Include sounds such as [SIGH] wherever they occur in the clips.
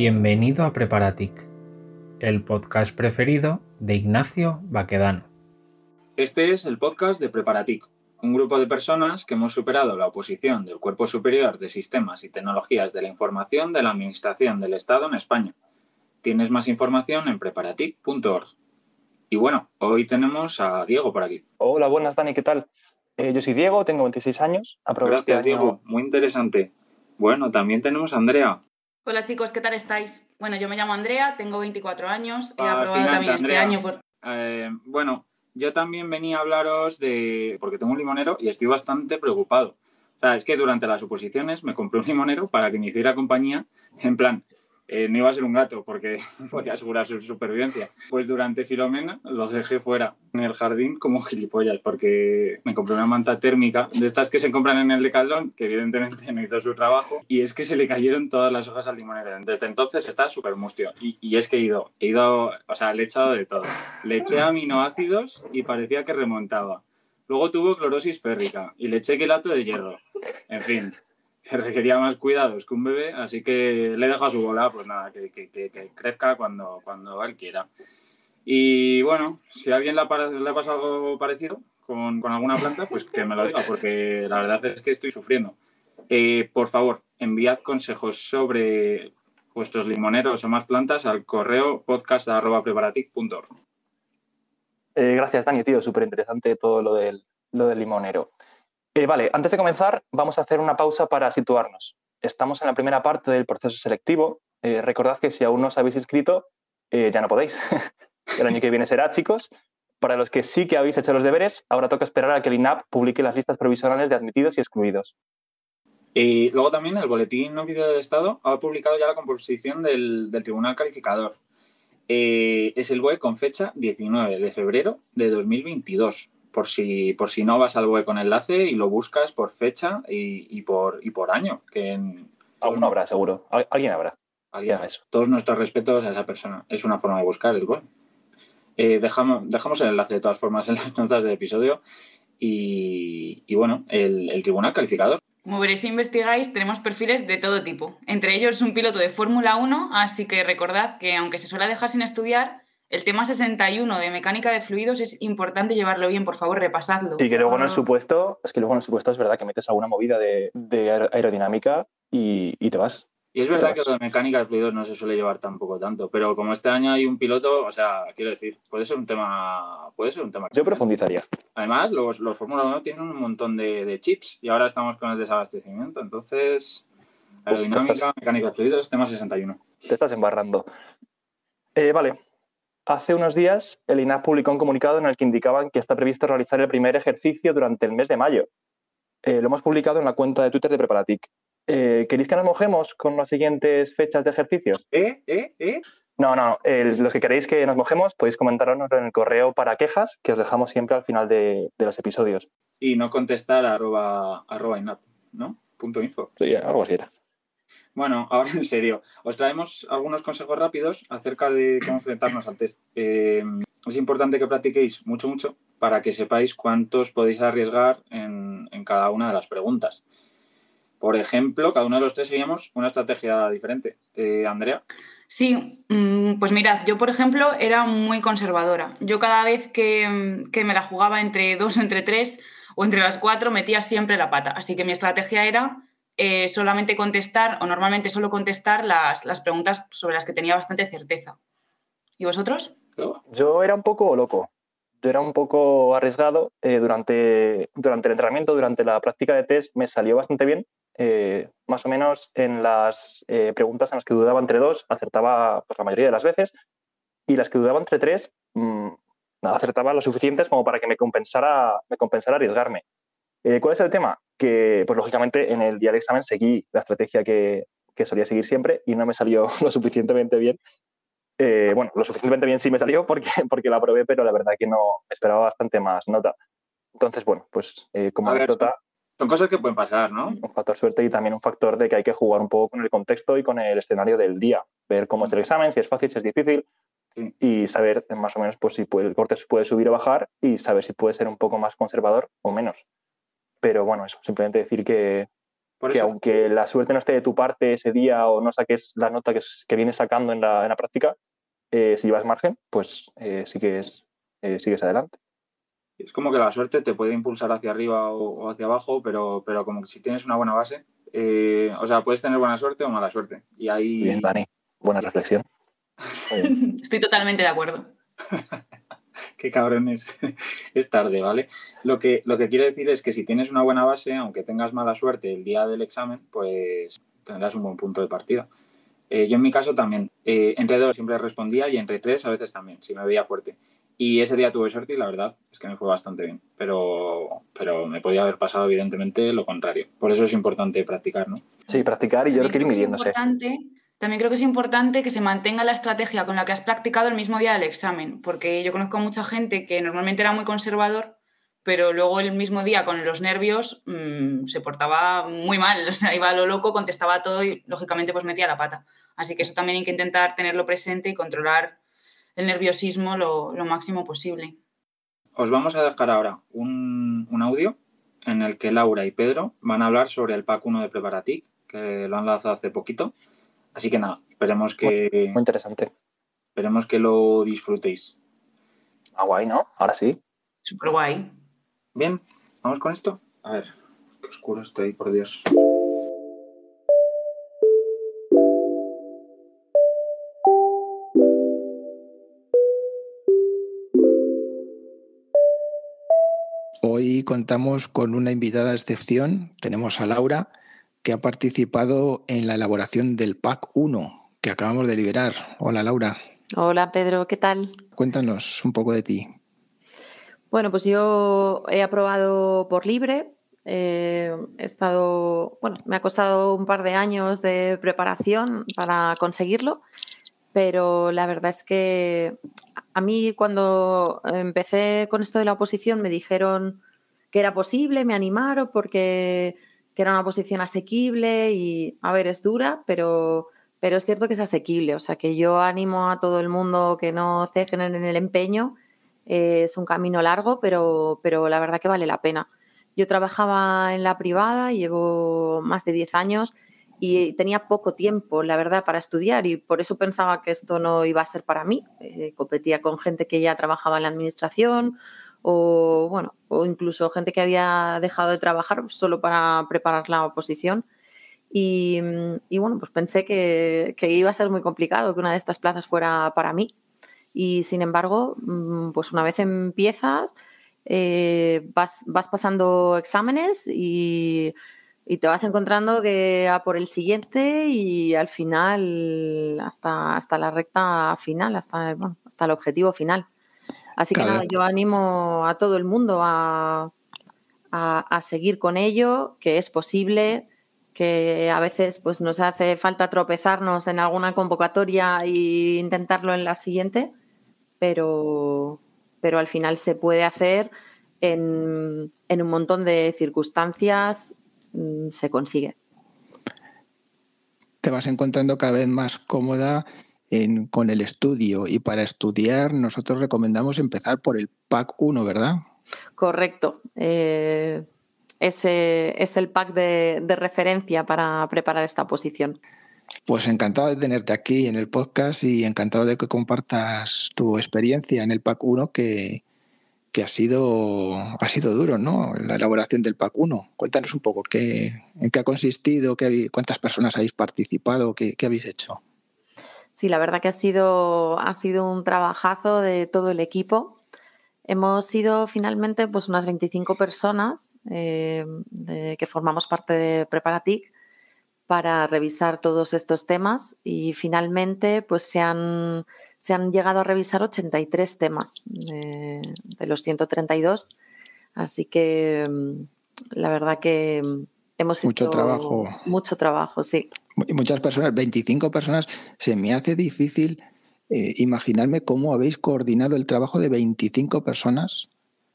Bienvenido a Preparatic, el podcast preferido de Ignacio Baquedano. Este es el podcast de Preparatic, un grupo de personas que hemos superado la oposición del Cuerpo Superior de Sistemas y Tecnologías de la Información de la Administración del Estado en España. Tienes más información en preparatic.org. Y bueno, hoy tenemos a Diego por aquí. Hola, buenas Dani, ¿qué tal? Eh, yo soy Diego, tengo 26 años. Gracias, Diego, muy interesante. Bueno, también tenemos a Andrea. Hola chicos, ¿qué tal estáis? Bueno, yo me llamo Andrea, tengo 24 años, he ah, aprobado también este año por... Eh, bueno, yo también venía a hablaros de... porque tengo un limonero y estoy bastante preocupado. O sea, es que durante las oposiciones me compré un limonero para que me hiciera compañía, en plan, eh, no iba a ser un gato porque [LAUGHS] podía asegurar su supervivencia. Pues durante Filomena lo dejé fuera en el jardín como gilipollas porque me compré una manta térmica de estas que se compran en el Decathlon que evidentemente [LAUGHS] no hizo su trabajo y es que se le cayeron todas las hojas al limonero. Desde entonces está súper mustio y, y, es que he ido, he ido, o sea, le he echado de todo. Le eché aminoácidos y parecía que remontaba. Luego tuvo clorosis férrica y le eché quelato de hierro. En fin, que requería más cuidados que un bebé, así que le dejo a su bola, pues nada, que, que, que, crezca cuando, cuando él quiera. Y bueno, si a alguien le ha, le ha pasado algo parecido con, con, alguna planta, pues que me lo diga, porque la verdad es que estoy sufriendo. Eh, por favor, enviad consejos sobre vuestros limoneros o más plantas al correo podcast.preparatic.org. Eh, gracias, Dani, tío. Súper interesante todo lo del, lo del limonero. Eh, vale, antes de comenzar, vamos a hacer una pausa para situarnos. Estamos en la primera parte del proceso selectivo. Eh, recordad que si aún no os habéis inscrito, eh, ya no podéis. [LAUGHS] el año que viene será, chicos. Para los que sí que habéis hecho los deberes, ahora toca esperar a que el INAP publique las listas provisionales de admitidos y excluidos. Y luego también el Boletín No Vídeo del Estado ha publicado ya la composición del, del Tribunal Calificador. es el BOE con fecha 19 de febrero de 2022 por si, por si no vas al web con enlace y lo buscas por fecha y, por, y por año. Que en, Aún habrá, seguro. Alguien habrá. Alguien eso. Todos nuestros respetos a esa persona. Es una forma de buscar el web. Eh, dejamos, dejamos el enlace de todas formas en las [LAUGHS] notas del episodio. Y, y bueno, el, el, tribunal calificador. Como veréis si investigáis, tenemos perfiles de todo tipo. Entre ellos un piloto de Fórmula 1, así que recordad que aunque se suele dejar sin estudiar, el tema 61 de mecánica de fluidos es importante llevarlo bien, por favor, repasadlo. Y que luego en el supuesto, es que luego en el supuesto es verdad que metes alguna movida de, aerodinámica y, te vas. Y es verdad que lo de mecánica de fluidos no se suele llevar tampoco tanto, pero como este año hay un piloto, o sea, quiero decir, puede ser un tema. Puede ser un tema. Yo profundizaría. Además, los, los Fórmula 1 tienen un montón de, chips y ahora estamos con el desabastecimiento. Entonces, aerodinámica, mecánica de fluidos, tema 61. Te estás embarrando. Eh, vale, Hace unos días, el INAP publicó un comunicado en el que indicaban que está previsto realizar el primer ejercicio durante el mes de mayo. Eh, lo hemos publicado en la cuenta de Twitter de Preparatic. Eh, ¿Queréis que nos mojemos con las siguientes fechas de ejercicios? ¿Eh? ¿Eh? ¿Eh? No, no. los que queréis que nos mojemos podéis comentarnos en el correo para quejas que os dejamos siempre al final de, los episodios. Y no contestar arroba, arroba INAP, ¿no? Punto info. Sí, algo así era. Bueno, [LAUGHS] ahora en serio, os traemos algunos consejos rápidos acerca de cómo enfrentarnos al test. Eh, es importante que practiquéis mucho, mucho para que sepáis cuántos podéis arriesgar en, cada una de las preguntas. Por ejemplo, cada uno de los tres seguíamos una estrategia diferente. Eh, Andrea. Sí, mm, pues mirad, yo por ejemplo era muy conservadora. Yo cada vez que, que me la jugaba entre dos entre tres o entre las cuatro metía siempre la pata. Así que mi estrategia era eh, solamente contestar, o normalmente solo contestar las, preguntas sobre las que tenía bastante certeza. ¿Y vosotros? Yo era un poco loco. Yo era un poco arriesgado. Eh, durante, durante el entrenamiento, durante la práctica de test, me salió bastante bien. Eh, más o menos en las preguntas en las que dudaba entre dos, acertaba pues, la mayoría de las veces. Y las que dudaba entre tres, mm, acertaba lo suficientes como para que me compensara, me compensara arriesgarme. ¿Cuál es el tema? que, pues lógicamente, en el día de examen seguí la estrategia que, que solía seguir siempre y no me salió [LAUGHS] lo suficientemente bien. Eh, bueno, lo suficientemente bien sí me salió porque, [LAUGHS] porque la probé, pero la verdad que no esperaba bastante más nota. Entonces, bueno, pues eh, como anécdota... Son cosas que pueden pasar, ¿no? Un factor suerte y también un factor de que hay que jugar un poco con el contexto y con el escenario del día. Ver cómo es el examen, si es fácil, si es difícil. Y saber más o menos pues, si puede, el corte puede subir o bajar y saber si puede ser un poco más conservador o menos. Pero bueno, eso, simplemente decir que, que aunque la suerte no esté de tu parte ese día o no saques la nota que, que vienes sacando en la, en la práctica, eh, si llevas margen, pues eh, sigues, eh, sigues adelante. Es como que la suerte te puede impulsar hacia arriba o, hacia abajo, pero, pero como que si tienes una buena base, eh, o sea, puedes tener buena suerte o mala suerte. Y ahí... Bien, Dani, buena reflexión. [LAUGHS] Estoy totalmente de acuerdo. [LAUGHS] [LAUGHS] Qué cabrón es. [LAUGHS] es tarde, ¿vale? Lo que, lo que quiero decir es que si tienes una buena base, aunque tengas mala suerte el día del examen, pues tendrás un buen punto de partida. Eh, yo en mi caso también, eh, entre dos siempre respondía y entre tres a veces también, si me veía fuerte. Y ese día tuve suerte y la verdad es que me fue bastante bien, pero, pero me podía haber pasado evidentemente lo contrario. Por eso es importante practicar, ¿no? Sí, practicar y yo lo quiero ir midiéndose. También creo que es importante que se mantenga la estrategia con la que has practicado el mismo día del examen, porque yo conozco a mucha gente que normalmente era muy conservador, pero luego el mismo día con los nervios mmm, se portaba muy mal, [LAUGHS] o sea, iba a lo loco, contestaba todo y lógicamente pues metía la pata. Así que eso también hay que intentar tenerlo presente y controlar el nerviosismo lo, máximo posible. Os vamos a dejar ahora un, audio en el que Laura y Pedro van a hablar sobre el pack 1 de Preparatic, que lo han lanzado hace poquito. Así que nada, esperemos que... Muy, muy interesante. Esperemos que lo disfrutéis. Ah, guay, ¿no? Ahora sí. Súper guay. Bien, vamos con esto. A ver, qué oscuro estoy, por Dios. Hoy contamos con una invitada de excepción. Tenemos a Laura, que ha participado en la elaboración del PAC 1 que acabamos de liberar. Hola, Laura. Hola, Pedro, ¿qué tal? Cuéntanos un poco de ti. Bueno, pues yo he aprobado por libre. Eh, he estado, bueno, me ha costado un par de años de preparación para conseguirlo, pero la verdad es que a mí cuando empecé con esto de la oposición me dijeron que era posible, me animaron porque que era una oposición asequible y, a ver, es dura, pero, pero es cierto que es asequible. O sea, que yo animo a todo el mundo que no cejen en el empeño es un camino largo, pero, pero la verdad que vale la pena. Yo trabajaba en la privada, llevo más de 10 años y tenía poco tiempo, la verdad, para estudiar y por eso pensaba que esto no iba a ser para mí. Eh, competía con gente que ya trabajaba en la administración o, bueno, o incluso gente que había dejado de trabajar solo para preparar la oposición. Y, y bueno, pues pensé que, que, iba a ser muy complicado que una de estas plazas fuera para mí. Y sin embargo, mm, pues una vez empiezas, eh, vas, vas, pasando exámenes y, y, te vas encontrando que a por el siguiente y al final, hasta, hasta la recta final, hasta, hasta el objetivo final. Así que nada, yo animo a todo el mundo a, a, a seguir con ello, que es posible, que a veces pues nos hace falta tropezarnos en alguna convocatoria e intentarlo en la siguiente, pero, pero al final se puede hacer en, en un montón de circunstancias, mmm, se consigue. Te vas encontrando cada vez más cómoda en, con el estudio y para estudiar nosotros recomendamos empezar por el PAC 1, ¿verdad? Correcto. Eh, ese es el pack de, de, referencia para preparar esta posición. Pues encantado de tenerte aquí en el podcast y encantado de que compartas tu experiencia en el PAC 1 que, que ha, sido, ha sido duro, ¿no? La elaboración del PAC 1. Cuéntanos un poco qué, en qué ha consistido, qué, cuántas personas habéis participado, qué, qué, habéis hecho. Sí, la verdad que ha sido, ha sido un trabajazo de todo el equipo. Hemos sido finalmente pues unas 25 personas eh, de, que formamos parte de Preparatic para revisar todos estos temas y finalmente pues se han, se han llegado a revisar 83 temas de, de los 132. Así que mm, la verdad que hemos mucho hecho trabajo. mucho trabajo, sí. Muchas personas, 25 personas, se me hace difícil eh, imaginarme cómo habéis coordinado el trabajo de 25 personas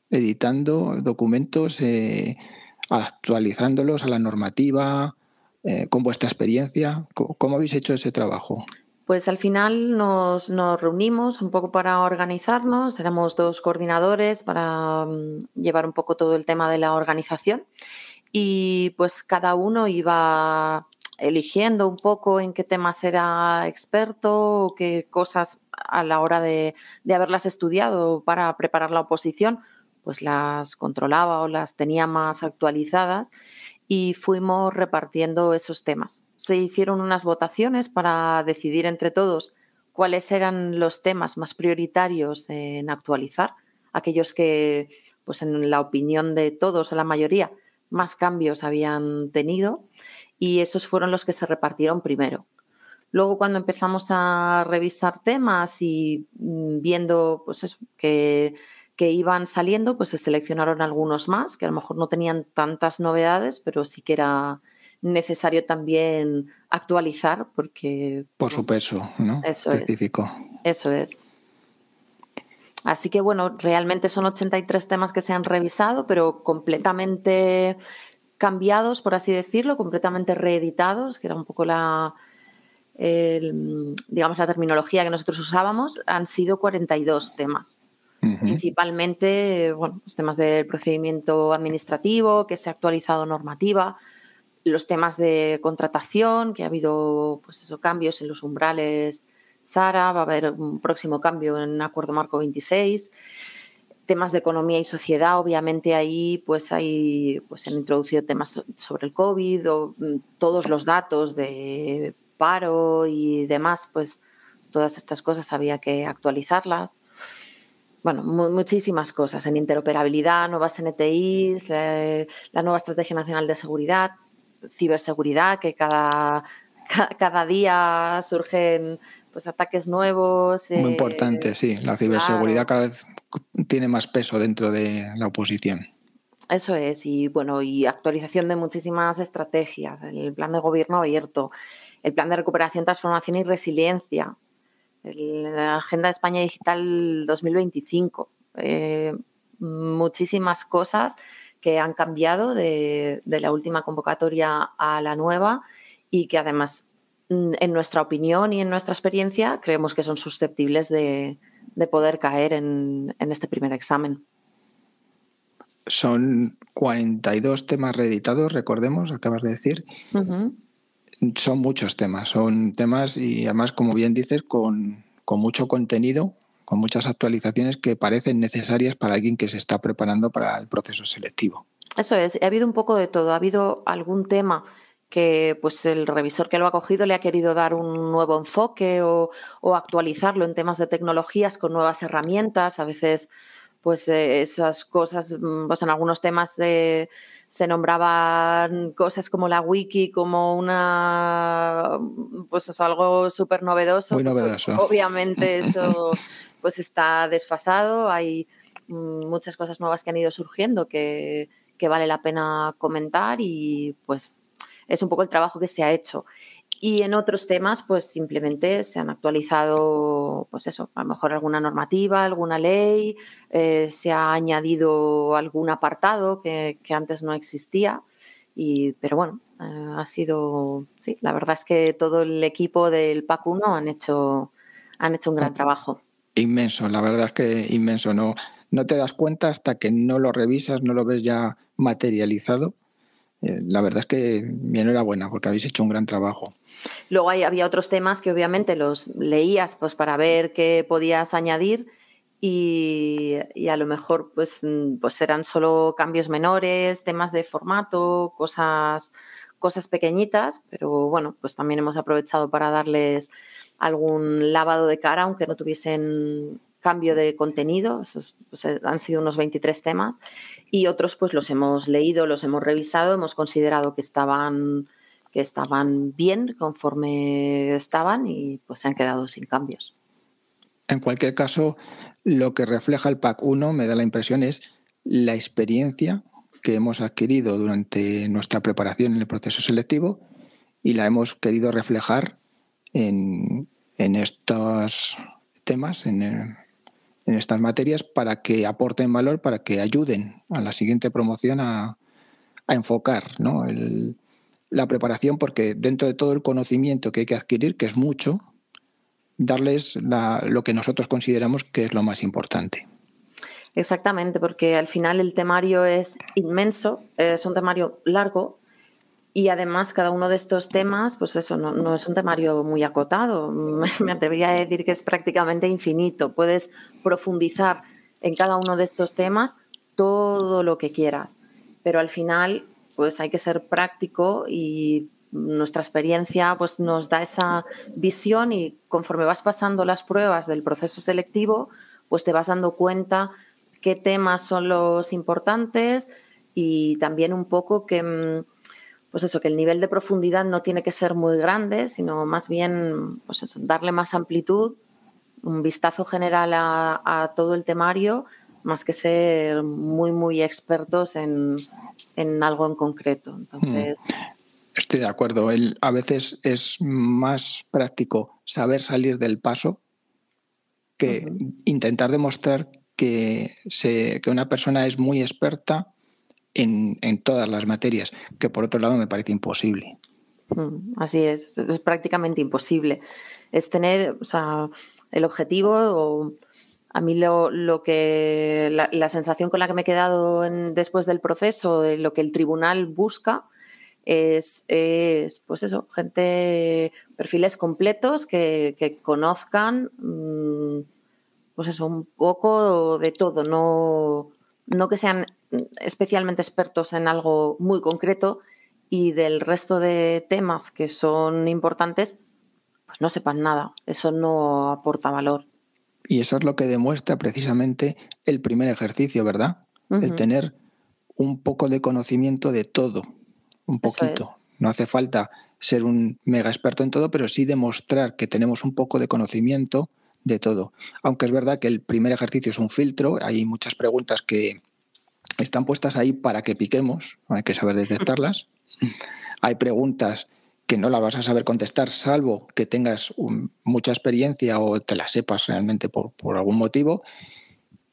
editando documentos, eh, actualizándolos a la normativa, eh, con vuestra experiencia. ¿Cómo, ¿Cómo, habéis hecho ese trabajo? Pues al final nos, nos, reunimos un poco para organizarnos, éramos dos coordinadores para um, llevar un poco todo el tema de la organización y pues cada uno iba eligiendo un poco en qué temas era experto o qué cosas a la hora de, de haberlas estudiado para preparar la oposición, pues las controlaba o las tenía más actualizadas y fuimos repartiendo esos temas. Se hicieron unas votaciones para decidir entre todos cuáles eran los temas más prioritarios en actualizar, aquellos que, pues en la opinión de todos o la mayoría, más cambios habían tenido y esos fueron los que se repartieron primero. Luego, cuando empezamos a revisar temas y mm, viendo pues que, que, iban saliendo, pues se seleccionaron algunos más, que a lo mejor no tenían tantas novedades, pero sí que era necesario también actualizar porque... Por su peso, ¿no? Eso Específico. Es. Eso es. Así que bueno, realmente son 83 temas que se han revisado, pero completamente cambiados, por así decirlo, completamente reeditados, que era un poco la, digamos, la terminología que nosotros usábamos, han sido 42 temas. Principalmente, bueno, los temas del procedimiento administrativo, que se ha actualizado normativa, los temas de contratación, que ha habido, pues eso, cambios en los umbrales Sara, va a haber un próximo cambio en Acuerdo Marco 26. Temas de economía y sociedad, obviamente ahí pues hay, pues se han introducido temas sobre el COVID o mm, todos los datos de paro y demás, pues todas estas cosas había que actualizarlas. Bueno, muchísimas cosas en interoperabilidad, nuevas NTIs, eh, la nueva Estrategia Nacional de Seguridad, ciberseguridad, que cada, cada día surgen pues ataques nuevos. Muy importante, eh, sí. La ciberseguridad cada vez tiene más peso dentro de la oposición. Eso es, y bueno, y actualización de muchísimas estrategias, el plan de gobierno abierto, el plan de recuperación, transformación y resiliencia, la Agenda de España Digital 2025, eh, muchísimas cosas que han cambiado de, la última convocatoria a la nueva y que además Mm, en nuestra opinión y en nuestra experiencia, creemos que son susceptibles de, poder caer en, este primer examen. Son 42 temas reeditados, recordemos, acabas de decir. Son muchos temas, son temas y además, como bien dices, con, con mucho contenido, con muchas actualizaciones que parecen necesarias para alguien que se está preparando para el proceso selectivo. Eso es, ha habido un poco de todo. Ha habido algún tema que pues el revisor que lo ha cogido le ha querido dar un nuevo enfoque o, actualizarlo en temas de tecnologías con nuevas herramientas. A veces, pues eh, esas cosas, mm, pues en algunos temas se nombraban cosas como la wiki como una, pues es algo súper novedoso. Muy pues, novedoso. obviamente eso [LAUGHS] pues está desfasado. Hay mm, muchas cosas nuevas que han ido surgiendo que, que vale la pena comentar y pues es un poco el trabajo que se ha hecho. Y en otros temas, pues simplemente se han actualizado, pues eso, a lo mejor alguna normativa, alguna ley, eh, se ha añadido algún apartado que, antes no existía. Y, pero bueno, eh, ha sido, sí, la verdad es que todo el equipo del PAC 1 han hecho, han hecho un gran trabajo. Inmenso, la verdad es que inmenso. No, no te das cuenta hasta que no lo revisas, no lo ves ya materializado la verdad es que mi enhorabuena porque habéis hecho un gran trabajo. Luego había otros temas que obviamente los leías pues, para ver qué podías añadir y, a lo mejor pues, mm, pues eran solo cambios menores, temas de formato, cosas, cosas pequeñitas, pero bueno, pues también hemos aprovechado para darles algún lavado de cara, aunque no tuviesen cambio de contenido, han sido unos 23 temas, y otros pues los hemos leído, los hemos revisado, hemos considerado que estaban, que estaban bien conforme estaban y pues se han quedado sin cambios. En cualquier caso, lo que refleja el PAC 1, me da la impresión, es la experiencia que hemos adquirido durante nuestra preparación en el proceso selectivo y la hemos querido reflejar en, en estos temas, en, en estas materias para que aporten valor, para que ayuden a la siguiente promoción a, enfocar la preparación, porque dentro de todo el conocimiento que hay que adquirir, que es mucho, darles lo que nosotros consideramos que es lo más importante. Exactamente, porque al final el temario es inmenso, es un temario largo y además cada uno de estos temas, pues eso, no, es un temario muy acotado, me atrevería a decir que es prácticamente infinito, puedes profundizar en cada uno de estos temas todo lo que quieras, pero al final pues hay que ser práctico y nuestra experiencia pues nos da esa visión y conforme vas pasando las pruebas del proceso selectivo, pues te vas dando cuenta qué temas son los importantes y también un poco que, mm, pues eso, que el nivel de profundidad no tiene que ser muy grande, sino más bien pues darle más amplitud, un vistazo general a, todo el temario, más que ser muy, muy expertos en, algo en concreto. Entonces. Mm. Estoy de acuerdo. a veces es más práctico saber salir del paso que intentar demostrar que, que una persona es muy experta en, todas las materias, que por otro lado me parece imposible. Mm, así es, es prácticamente imposible. Es tener, o sea, el objetivo o a mí lo, lo que la, sensación con la que me he quedado después del proceso, de lo que el tribunal busca, es, es pues eso, gente, perfiles completos que, que conozcan mm, pues eso, un poco de todo, no, no que sean especialmente expertos en algo muy concreto y del resto de temas que son importantes, pues no sepan nada. Eso no aporta valor. Y eso es lo que demuestra precisamente el primer ejercicio, ¿verdad? El tener un poco de conocimiento de todo, un poquito. No hace falta ser un mega experto en todo, pero sí demostrar que tenemos un poco de conocimiento de todo. Aunque es verdad que el primer ejercicio es un filtro, hay muchas preguntas que están puestas ahí para que piquemos, hay que saber detectarlas. Hay preguntas que no las vas a saber contestar, salvo que tengas mucha experiencia o te las sepas realmente por, por algún motivo.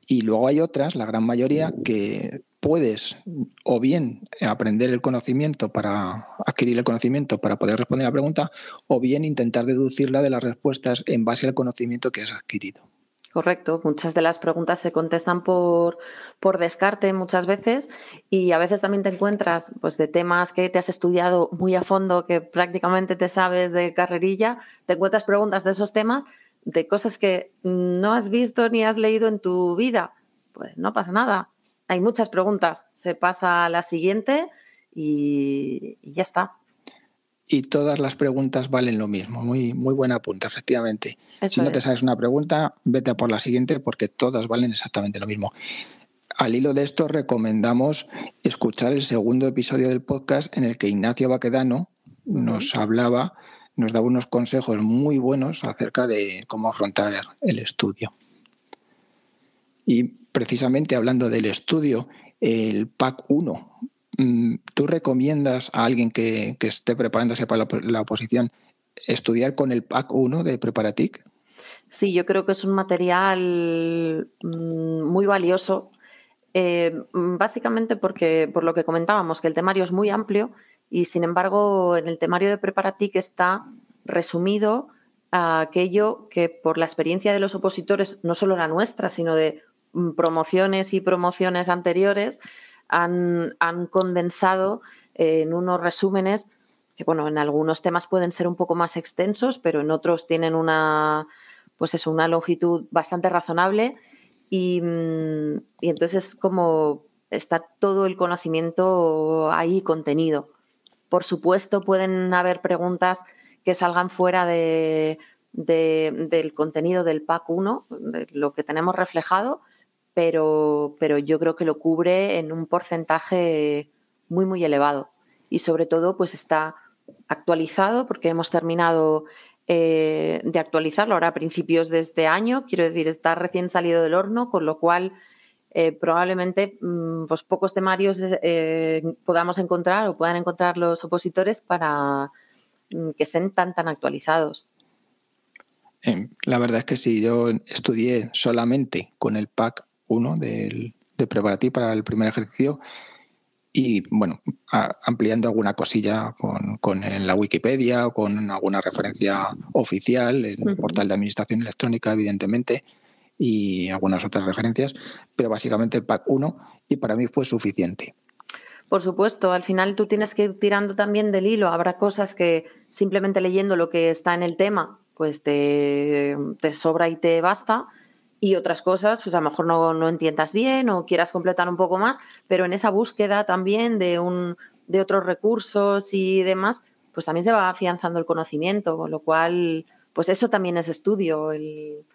Y luego hay otras, la gran mayoría, que puedes o bien aprender el conocimiento para adquirir el conocimiento para poder responder a la pregunta, o bien intentar deducirla de las respuestas en base al conocimiento que has adquirido. Correcto, muchas de las preguntas se contestan por, por, descarte muchas veces y a veces también te encuentras pues, de temas que te has estudiado muy a fondo, que prácticamente te sabes de carrerilla, te encuentras preguntas de esos temas, de cosas que no has visto ni has leído en tu vida. Pues no pasa nada, hay muchas preguntas. Se pasa a la siguiente y, ya está. Y todas las preguntas valen lo mismo. Muy, muy buena punta, efectivamente. si no te sabes una pregunta, vete a por la siguiente porque todas valen exactamente lo mismo. Al hilo de esto, recomendamos escuchar el segundo episodio del podcast en el que Ignacio Baquedano nos hablaba, nos daba unos consejos muy buenos acerca de cómo afrontar el estudio. Y precisamente hablando del estudio, el PAC 1, mm, ¿tú recomiendas a alguien que, esté preparándose para la, oposición estudiar con el PAC 1 de Preparatic? Sí, yo creo que es un material mm, muy valioso, eh, básicamente porque, por lo que comentábamos, que el temario es muy amplio y, sin embargo, en el temario de Preparatic está resumido a aquello que, por la experiencia de los opositores, no solo la nuestra, sino de Mm, promociones y promociones anteriores han, condensado en unos resúmenes que, bueno, en algunos temas pueden ser un poco más extensos, pero en otros tienen una, pues eso, una longitud bastante razonable y, mm, y entonces como está todo el conocimiento ahí contenido. Por supuesto, pueden haber preguntas que salgan fuera de, del contenido del PAC 1, de lo que tenemos reflejado, pero, pero yo creo que lo cubre en un porcentaje muy, muy elevado. Y sobre todo, pues está actualizado porque hemos terminado eh, de actualizarlo ahora a principios de este año. Quiero decir, está recién salido del horno, con lo cual eh, probablemente mm, pues pocos temarios eh, podamos encontrar o puedan encontrar los opositores para mm, que estén tan, tan actualizados. La verdad es que sí, yo estudié solamente con el PAC uno de preparativo para el primer ejercicio y bueno, ampliando alguna cosilla con, en la Wikipedia o con alguna referencia oficial, en el portal de administración electrónica, evidentemente, y algunas otras referencias, pero básicamente el pack 1 y para mí fue suficiente. Por supuesto, al final tú tienes que ir tirando también del hilo. Habrá cosas que simplemente leyendo lo que está en el tema, pues te, te sobra y te basta. Y otras cosas, pues a lo mejor no, no, entiendas bien o quieras completar un poco más, pero en esa búsqueda también de, un, de otros recursos y demás, pues también se va afianzando el conocimiento, con lo cual, pues eso también es estudio, el,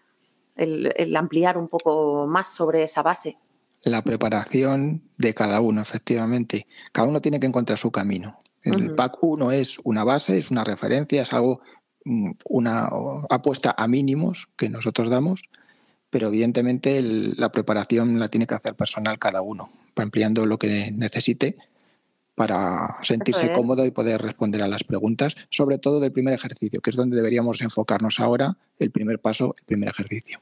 el, ampliar un poco más sobre esa base. La preparación de cada uno, efectivamente. Cada uno tiene que encontrar su camino. El pack 1 es una base, es una referencia, es algo, mm, una apuesta a mínimos que nosotros damos, pero evidentemente la preparación la tiene que hacer personal cada uno, ampliando lo que necesite para sentirse cómodo y poder responder a las preguntas, sobre todo del primer ejercicio, que es donde deberíamos enfocarnos ahora, el primer paso, el primer ejercicio.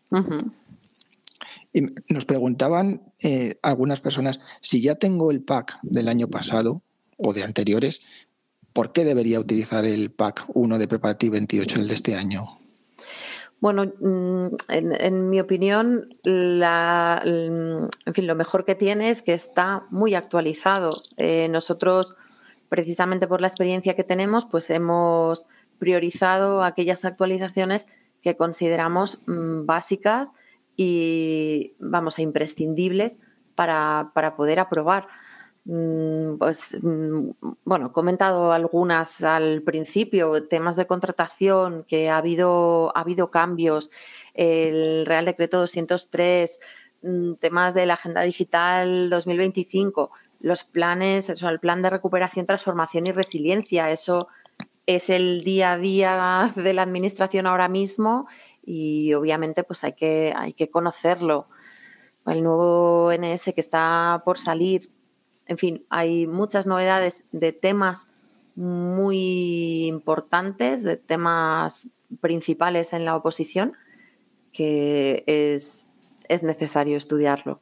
Y nos preguntaban eh, algunas personas, si ya tengo el pack del año pasado o de anteriores, ¿por qué debería utilizar el pack 1 de Preparative 28, el de este año? Bueno, mm, en, mi opinión, fin, lo mejor que tiene es que está muy actualizado. Eh, nosotros, precisamente por la experiencia que tenemos, pues hemos priorizado aquellas actualizaciones que consideramos mm, básicas y, vamos, a imprescindibles para, para poder aprobar. Mm, pues mm, bueno, he comentado algunas al principio, temas de contratación, que ha habido, ha habido cambios, el Real Decreto 203, mm, temas de la Agenda Digital 2025, los planes, eso, el plan de recuperación, transformación y resiliencia, eso es el día a día de la administración ahora mismo y obviamente pues hay que, hay que conocerlo. El nuevo NS que está por salir, en fin, hay muchas novedades de temas muy importantes, de temas principales en la oposición, que es, necesario estudiarlo.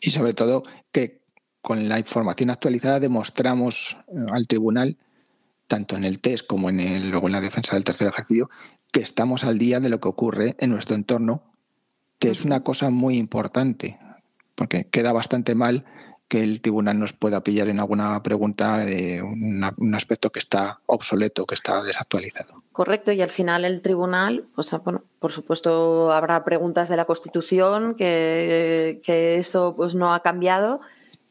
Y sobre todo que con la información actualizada demostramos eh, al tribunal, tanto en el test como en el, luego en la defensa del tercer ejercicio, que estamos al día de lo que ocurre en nuestro entorno, que es una cosa muy importante, porque queda bastante mal que el tribunal nos pueda pillar en alguna pregunta de un aspecto que está obsoleto, que está desactualizado. Correcto, y al final el tribunal, pues, bueno, por supuesto habrá preguntas de la Constitución, que, eso pues, no ha cambiado,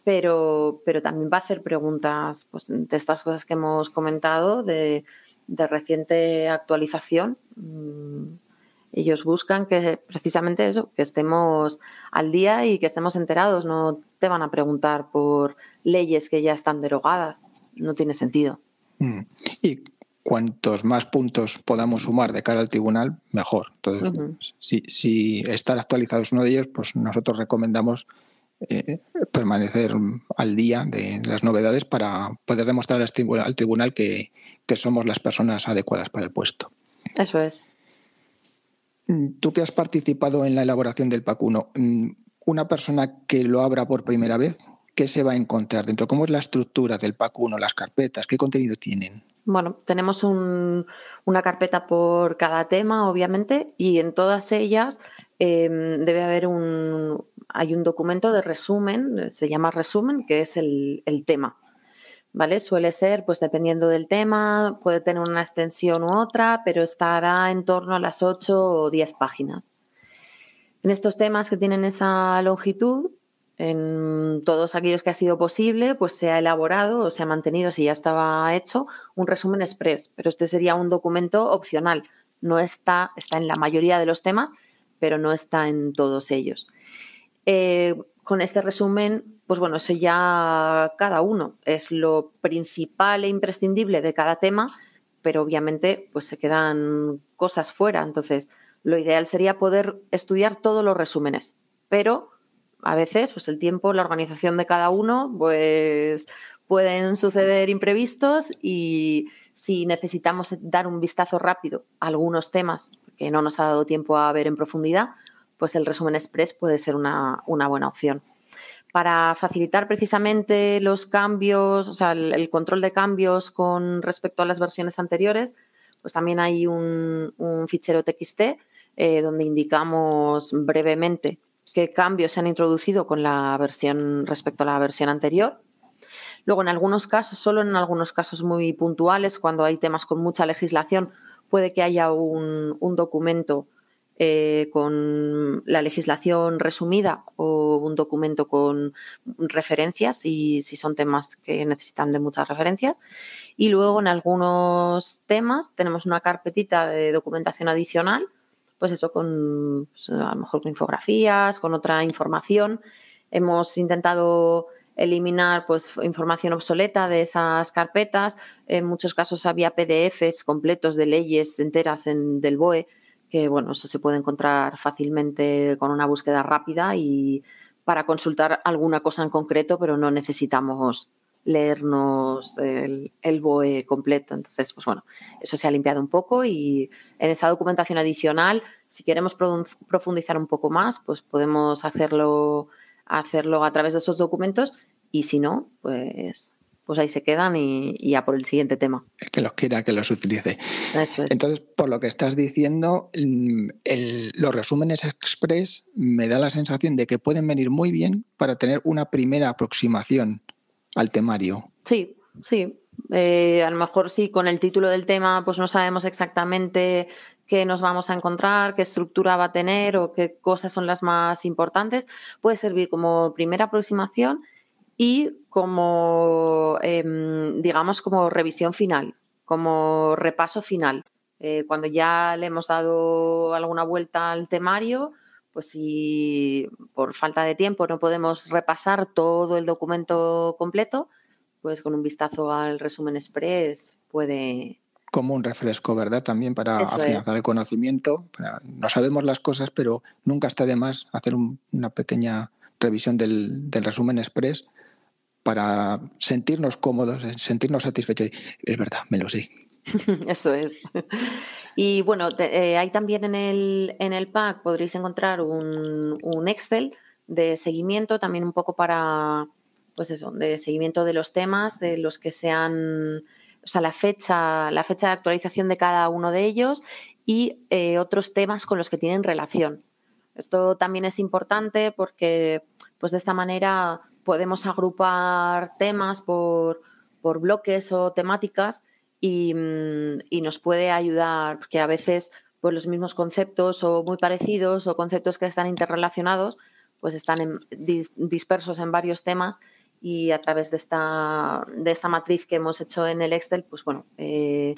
pero, pero también va a hacer preguntas pues, de estas cosas que hemos comentado, de, de reciente actualización. Ellos buscan que precisamente eso, que estemos al día y que estemos enterados. No te van a preguntar por leyes que ya están derogadas. No tiene sentido. Mm. Y cuantos más puntos podamos sumar de cara al tribunal, mejor. Entonces, si, estar actualizado es uno de ellos, pues nosotros recomendamos eh, permanecer al día de las novedades para poder demostrar al tribunal que somos las personas adecuadas para el puesto. Eso es. Mm, tú que has participado en la elaboración del PAC 1, mm, una persona que lo abra por primera vez, ¿qué se va a encontrar dentro? ¿Cómo es la estructura del PAC 1, las carpetas? ¿Qué contenido tienen? Bueno, tenemos una carpeta por cada tema, obviamente, y en todas ellas em, debe haber un, hay un documento de resumen, se llama resumen, que es el tema. ¿Vale? Suele ser, pues dependiendo del tema, puede tener una extensión u otra, pero estará en torno a las 8 o 10 páginas. En estos temas que tienen esa longitud, en todos aquellos que ha sido posible, pues se ha elaborado o se ha mantenido, si ya estaba hecho, un resumen express, pero este sería un documento opcional. No está, está en la mayoría de los temas, pero no está en todos ellos. Eh, con este resumen, pues bueno, eso ya cada uno es lo principal e imprescindible de cada tema, pero obviamente pues se quedan cosas fuera. Entonces, lo ideal sería poder estudiar todos los resúmenes, pero a veces pues el tiempo, la organización de cada uno, pues pueden suceder imprevistos y si necesitamos dar un vistazo rápido a algunos temas que no nos ha dado tiempo a ver en profundidad, pues el resumen express puede ser una, buena opción. Para facilitar precisamente los cambios, o sea, el, control de cambios con respecto a las versiones anteriores, pues también hay un, fichero TXT eh, donde indicamos brevemente qué cambios se han introducido con la versión respecto a la versión anterior. Luego, en algunos casos, solo en algunos casos muy puntuales, cuando hay temas con mucha legislación, puede que haya un, documento eh, con la legislación resumida o un documento con referencias y si son temas que necesitan de muchas referencias. Y luego en algunos temas tenemos una carpetita de documentación adicional pues eso, con pues, a lo mejor con infografías, con otra información. Hemos intentado eliminar pues, información obsoleta de esas carpetas. En muchos casos había PDFs completos de leyes enteras en, del BOE, que bueno, eso se puede encontrar fácilmente con una búsqueda rápida y para consultar alguna cosa en concreto, pero no necesitamos leernos el, BOE completo. Entonces, pues bueno, eso se ha limpiado un poco y en esa documentación adicional, si queremos profundizar un poco más, pues podemos hacerlo, hacerlo a través de esos documentos y si no, pues, pues ahí se quedan y, ya por el siguiente tema. El que los quiera, que los utilice. Entonces, por lo que estás diciendo, los resúmenes express me da la sensación de que pueden venir muy bien para tener una primera aproximación al temario. Sí, sí. Eh, a lo mejor sí, con el título del tema, pues no sabemos exactamente qué nos vamos a encontrar, qué estructura va a tener o qué cosas son las más importantes. Puede servir como primera aproximación y como, em, digamos, como revisión final, como repaso final. Eh, cuando ya le hemos dado alguna vuelta al temario, pues si por falta de tiempo no podemos repasar todo el documento completo, pues con un vistazo al resumen express puede... Como un refresco, ¿verdad? También para afianzar el conocimiento. no sabemos las cosas, pero nunca está de más hacer una pequeña revisión del, del resumen express para sentirnos cómodos, sentirnos satisfechos. Es verdad, me lo sé. [LAUGHS] Eso es. Y bueno, eh, hay también en el, en el pack podréis encontrar un, un, Excel de seguimiento, también un poco para, pues eso, de seguimiento de los temas, de los que sean, o sea, la fecha, la fecha de actualización de cada uno de ellos y eh, otros temas con los que tienen relación. Esto también es importante porque, pues de esta manera podemos agrupar temas por, por bloques o temáticas Mm, y, nos puede ayudar, porque a veces pues, los mismos conceptos o muy parecidos o conceptos que están interrelacionados pues están dispersos en varios temas y a través de esta, de esta matriz que hemos hecho en el Excel, pues bueno, eh,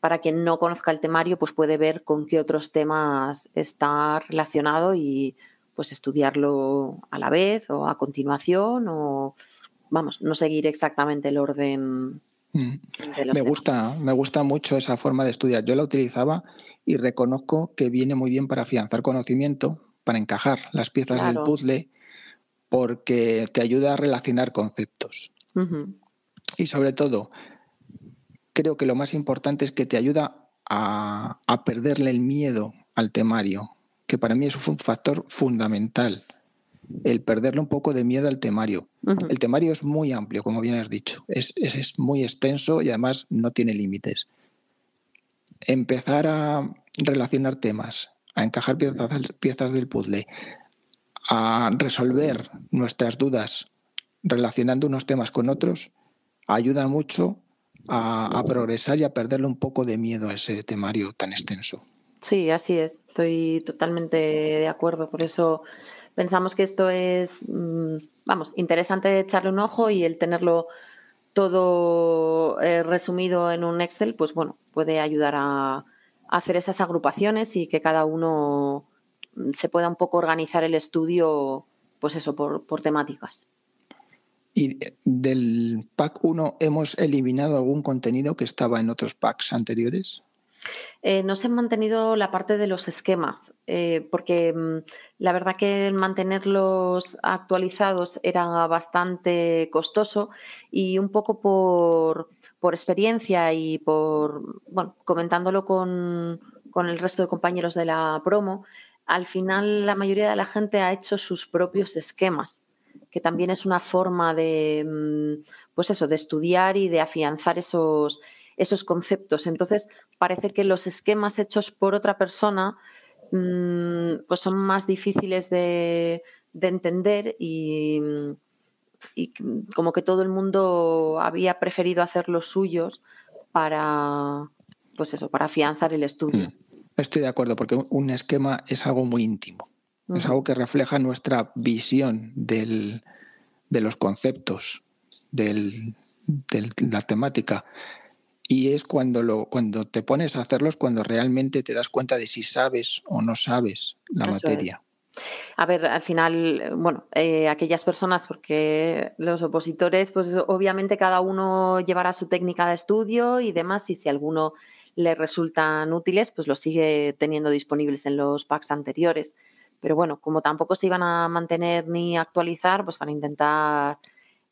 para quien no conozca el temario, pues puede ver con qué otros temas está relacionado y pues estudiarlo a la vez o a continuación o, vamos, no seguir exactamente el orden Mm. Me gusta, me gusta mucho esa forma de estudiar. Yo la utilizaba y reconozco que viene muy bien para afianzar conocimiento, para encajar las piezas del puzzle, porque te ayuda a relacionar conceptos. Y sobre todo, creo que lo más importante es que te ayuda a, a perderle el miedo al temario, que para mí es un factor fundamental el perderle un poco de miedo al temario. El temario es muy amplio, como bien has dicho, es, muy extenso y además no tiene límites. Empezar a relacionar temas, a encajar piezas, piezas del puzzle, a resolver nuestras dudas relacionando unos temas con otros, ayuda mucho a, a, progresar y a perderle un poco de miedo a ese temario tan extenso. Sí, así es. Estoy totalmente de acuerdo. Por eso pensamos que esto es, mm, vamos, interesante echarle un ojo y el tenerlo todo eh, resumido en un Excel, pues bueno, puede ayudar a, hacer esas agrupaciones y que cada uno mm, se pueda un poco organizar el estudio, pues eso, por, por temáticas. ¿Y del pack 1 hemos eliminado algún contenido que estaba en otros packs anteriores? Eh, no se han mantenido la parte de los esquemas, eh, porque mm, la verdad que mantenerlos actualizados era bastante costoso y un poco por, experiencia y por, bueno, comentándolo con, el resto de compañeros de la promo, al final la mayoría de la gente ha hecho sus propios esquemas, que también es una forma de, mm, pues eso, de estudiar y de afianzar esos, esos conceptos. Entonces, parece que los esquemas hechos por otra persona mm, pues son más difíciles de, entender y, como que todo el mundo había preferido hacer los suyos para, pues eso, para afianzar el estudio. Mm. Estoy de acuerdo, porque un esquema es algo muy íntimo. Es algo que refleja nuestra visión de los conceptos, de la temática. Y es cuando, lo, cuando te pones a hacerlos cuando realmente te das cuenta de si sabes o no sabes la materia. A ver, al final, bueno, eh, aquellas personas, porque los opositores, pues obviamente cada uno llevará su técnica de estudio y demás, y si alguno le resultan útiles, pues los sigue teniendo disponibles en los packs anteriores. Pero bueno, como tampoco se iban a mantener ni actualizar, pues van a intentar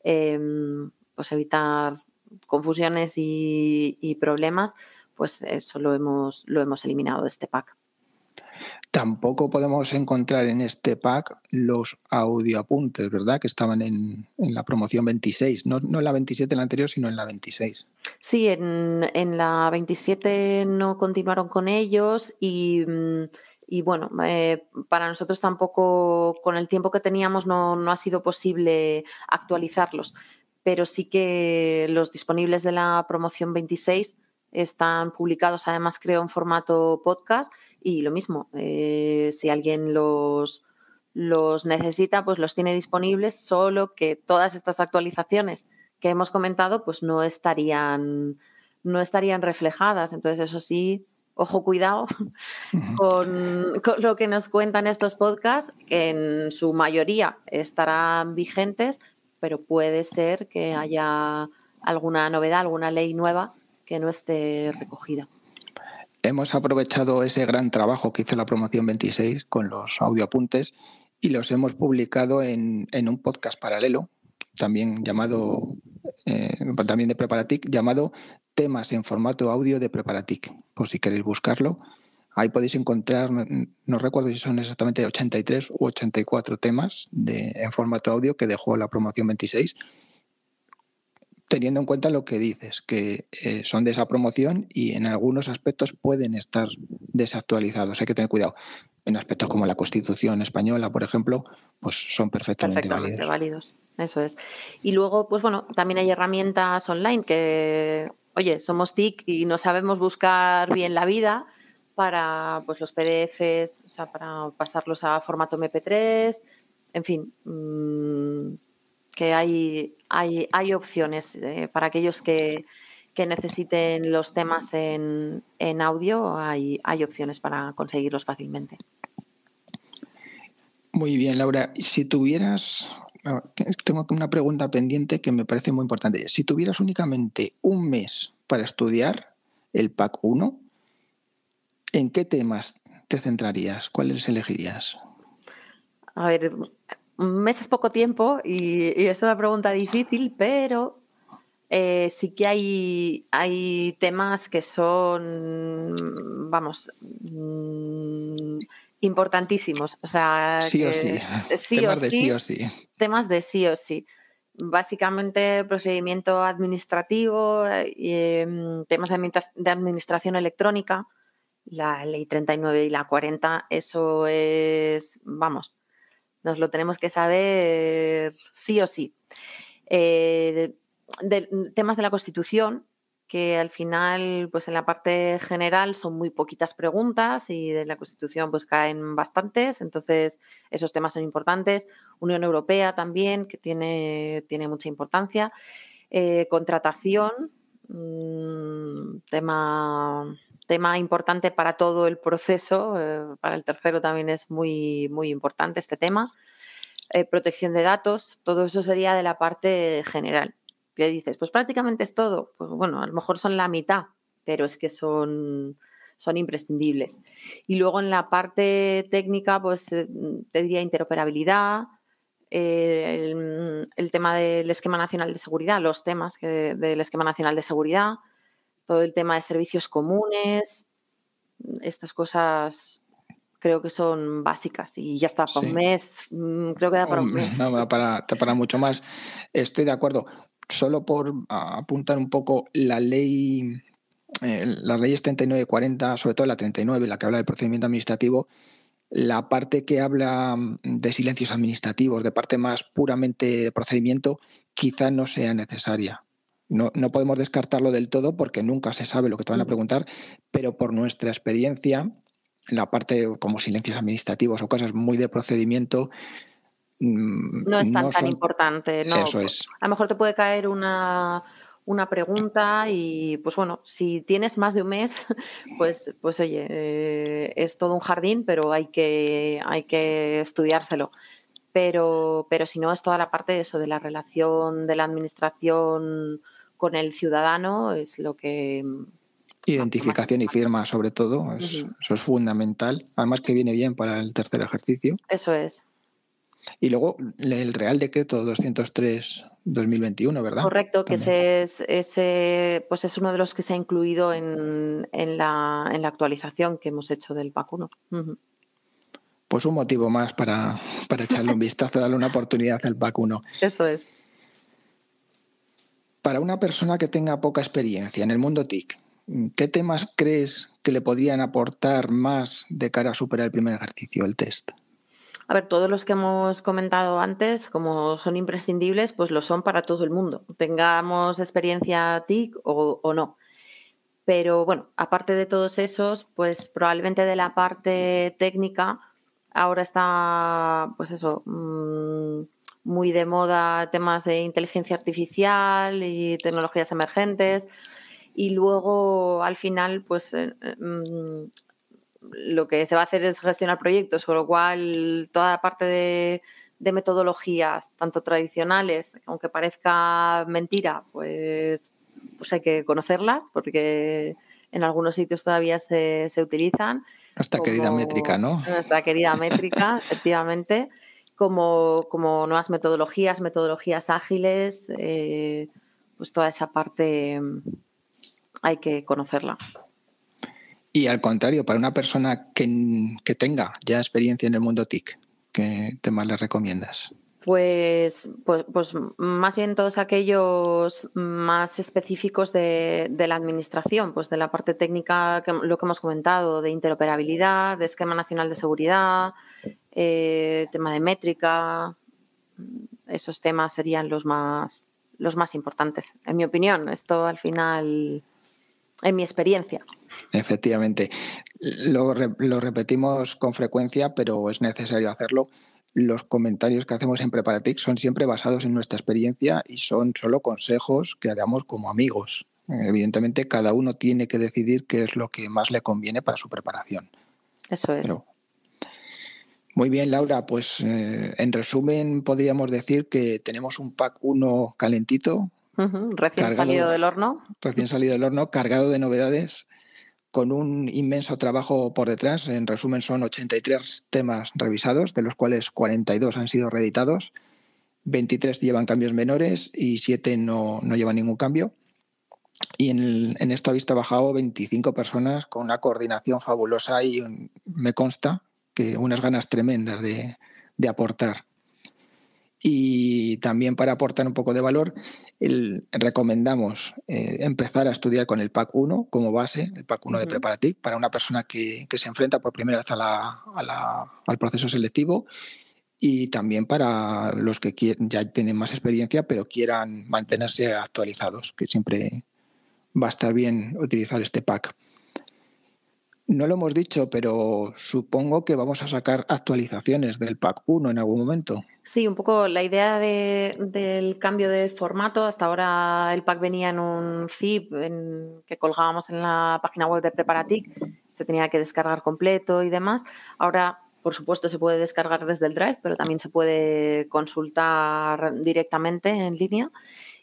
em, pues evitar confusiones y, problemas, pues eso lo hemos, lo hemos eliminado de este pack. Tampoco podemos encontrar en este pack los audioapuntes, ¿verdad? Que estaban en, la promoción 26, no, en la 27 en la anterior, sino en la 26. Sí, en, la 27 no continuaron con ellos y, bueno, eh, para nosotros tampoco, con el tiempo que teníamos, no, no ha sido posible actualizarlos pero sí que los disponibles de la promoción 26 están publicados, además creo, en formato podcast y lo mismo, eh, si alguien los, los necesita, pues los tiene disponibles, solo que todas estas actualizaciones que hemos comentado, pues no estarían, no estarían reflejadas. Entonces, eso sí, ojo, cuidado con, con, lo que nos cuentan estos podcasts, que en su mayoría estarán vigentes, pero puede ser que haya alguna novedad, alguna ley nueva que no esté recogida. Hemos aprovechado ese gran trabajo que hizo la promoción 26 con los audioapuntes y los hemos publicado en, un podcast paralelo, también llamado, eh, también de Preparatic, llamado Temas en formato audio de Preparatic. Por si queréis buscarlo, Ahí podéis encontrar, no, recuerdo si son exactamente 83 u 84 temas de, en formato audio que dejó la promoción 26, teniendo en cuenta lo que dices, que eh, son de esa promoción y en algunos aspectos pueden estar desactualizados. Hay que tener cuidado. En aspectos como la Constitución española, por ejemplo, pues son perfectamente, perfectamente válidos. Eso es. Y luego, pues bueno, también hay herramientas online que, oye, somos TIC y no sabemos buscar bien la vida para pues, los PDFs, o sea, para pasarlos a formato MP3, en fin, mm, que hay, hay, hay opciones eh, para aquellos que, necesiten los temas en, audio, hay, hay opciones para conseguirlos fácilmente. Muy bien, Laura. Si tuvieras, tengo una pregunta pendiente que me parece muy importante. Si tuvieras únicamente un mes para estudiar el PAC 1, ¿En qué temas te centrarías? ¿Cuáles elegirías? A ver, un mes es poco tiempo y, es una pregunta difícil, pero eh, sí que hay, hay temas que son, vamos, mm, importantísimos. O sea, sí o sí. [LAUGHS] temas de sí o sí. Temas de sí o sí. Básicamente procedimiento administrativo, eh, mm, temas de administración electrónica la ley 39 y la 40, eso es, vamos, nos lo tenemos que saber sí o sí. Eh, temas de la Constitución, que al final, pues en la parte general son muy poquitas preguntas y de la Constitución pues caen bastantes, entonces esos temas son importantes. Unión Europea también, que tiene, tiene mucha importancia. Eh, contratación, mm, tema tema importante para todo el proceso. Eh, para el tercero también es muy, muy importante este tema. Eh, protección de datos, todo eso sería de la parte general. ¿Qué dices? Pues prácticamente es todo. Pues bueno, a lo mejor son la mitad, pero es que son, son imprescindibles. Y luego en la parte técnica, pues eh, te diría interoperabilidad, el, tema del esquema nacional de seguridad, los temas del esquema nacional de seguridad, todo el tema de servicios comunes, estas cosas creo que son básicas y ya está, por un mes, mm, creo que da para un mes. No, para, para mucho más. Estoy de acuerdo. Solo por apuntar un poco la ley eh, las leyes 39 y 40, sobre todo la 39, la que habla del procedimiento administrativo, la parte que habla mm, de silencios administrativos, de parte más puramente de procedimiento, quizá no sea necesaria. No, no, podemos descartarlo del todo porque nunca se sabe lo que te van a preguntar, pero por nuestra experiencia, la parte como silencios administrativos o cosas muy de procedimiento, mm, no es tan, tan importante. No. Eso es. A lo mejor te puede caer una, una pregunta y pues bueno, si tienes más de un mes, [LAUGHS] pues, pues oye, eh, es todo un jardín, pero hay que, hay que estudiárselo. Pero, pero si no, es toda la parte de eso, de la relación de la administración con el ciudadano, es lo que... Identificación y firma, sobre todo, eso es fundamental. Además que viene bien para el tercer ejercicio. Eso es. Y luego el Real Decreto 203-2021, ¿verdad? Correcto, que ese es, ese, pues es uno de los que se ha incluido en, en, la, en la, actualización que hemos hecho del PAC 1. Pues un motivo más para, para echarle un vistazo, darle una oportunidad al PAC 1. Eso es. Para una persona que tenga poca experiencia en el mundo TIC, ¿qué temas crees que le podrían aportar más de cara a superar el primer ejercicio, el test? A ver, todos los que hemos comentado antes, como son imprescindibles, pues lo son para todo el mundo, tengamos experiencia TIC o, no. Pero bueno, aparte de todos esos, pues probablemente de la parte técnica, ahora está, pues eso, mm, muy de moda temas de inteligencia artificial y tecnologías emergentes. Y luego, al final, pues eh, mm, lo que se va a hacer es gestionar proyectos, con lo cual toda la parte de, metodologías, tanto tradicionales, aunque parezca mentira, pues, pues hay que conocerlas porque en algunos sitios todavía se, utilizan. Nuestra querida métrica, ¿no? Nuestra querida métrica, [LAUGHS] efectivamente. Como, como, nuevas metodologías, metodologías ágiles, eh, pues toda esa parte hay que conocerla. Y al contrario, para una persona que, tenga ya experiencia en el mundo TIC, ¿qué temas le recomiendas? Pues, pues, pues, más bien todos aquellos más específicos de, la administración, pues de la parte técnica, que, lo que hemos comentado, de interoperabilidad, de esquema nacional de seguridad, eh, tema de métrica, esos temas serían los más, los más importantes, en mi opinión. Esto al final en mi experiencia. Efectivamente. Lo, lo, repetimos con frecuencia, pero es necesario hacerlo. Los comentarios que hacemos en Preparatic son siempre basados en nuestra experiencia y son solo consejos que damos como amigos. Evidentemente, cada uno tiene que decidir qué es lo que más le conviene para su preparación. Eso es. Muy bien, Laura. Pues eh, en resumen, podríamos decir que tenemos un pack 1 calentito, Recién salido del horno. Recién salido del horno, cargado de novedades, con un inmenso trabajo por detrás. En resumen, son 83 temas revisados, de los cuales 42 han sido reeditados, 23 llevan cambios menores y 7 no, llevan ningún cambio. Y en, esto habéis trabajado 25 personas con una coordinación fabulosa y me consta que unas ganas tremendas de, de aportar. Y también para aportar un poco de valor, recomendamos eh, empezar a estudiar con el PAC 1 como base, el PAC 1 de Preparatic, para una persona que, se enfrenta por primera vez al proceso selectivo y también para los que ya tienen más experiencia pero quieran mantenerse actualizados, que siempre va a estar bien utilizar este PAC. No lo hemos dicho, pero supongo que vamos a sacar actualizaciones del PAC 1 en algún momento. Sí, un poco la idea del cambio de formato. Hasta ahora el pack venía en un zip que colgábamos en la página web de Preparatic. Se tenía que descargar completo y demás. Ahora, por supuesto, se puede descargar desde el Drive, pero también se puede consultar directamente en línea.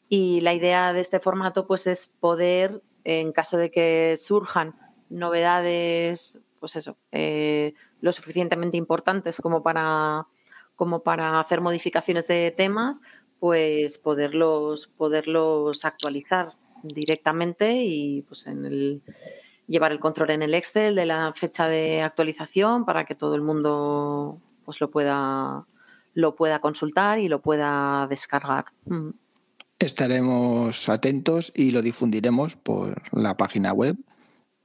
Y la idea de este formato pues, es poder, en caso de que surjan novedades, pues eso, eh, lo suficientemente importantes como para como para hacer modificaciones de temas, pues poderlos, poderlos actualizar directamente y pues en el llevar el control en el Excel de la fecha de actualización para que todo el mundo pues lo pueda lo pueda consultar y lo pueda descargar. Estaremos atentos y lo difundiremos por la página web,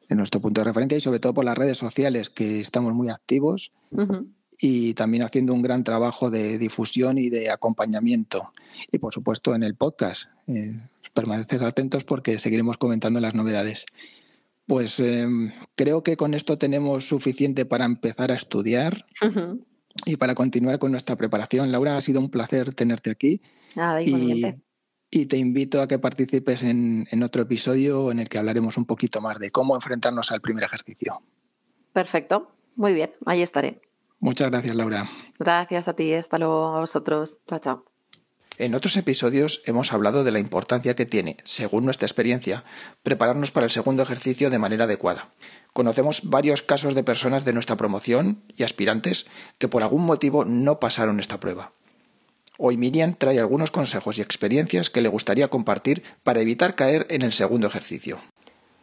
en nuestro punto de referencia y sobre todo por las redes sociales, que estamos muy activos y también haciendo un gran trabajo de difusión y de acompañamiento. Y por supuesto en el podcast. Eh, permaneces atentos porque seguiremos comentando las novedades. Pues em, creo que con esto tenemos suficiente para empezar a estudiar y para continuar con nuestra preparación. Laura, ha sido un placer tenerte aquí. Y, te invito a que participes en, en otro episodio en el que hablaremos un poquito más de cómo enfrentarnos al primer ejercicio. Perfecto, muy bien, ahí estaré. Muchas gracias, Laura. Gracias a ti, hasta luego a vosotros. Chao, chao. En otros episodios hemos hablado de la importancia que tiene, según nuestra experiencia, prepararnos para el segundo ejercicio de manera adecuada. Conocemos varios casos de personas de nuestra promoción y aspirantes que por algún motivo no pasaron esta prueba. Hoy Miriam trae algunos consejos y experiencias que le gustaría compartir para evitar caer en el segundo ejercicio.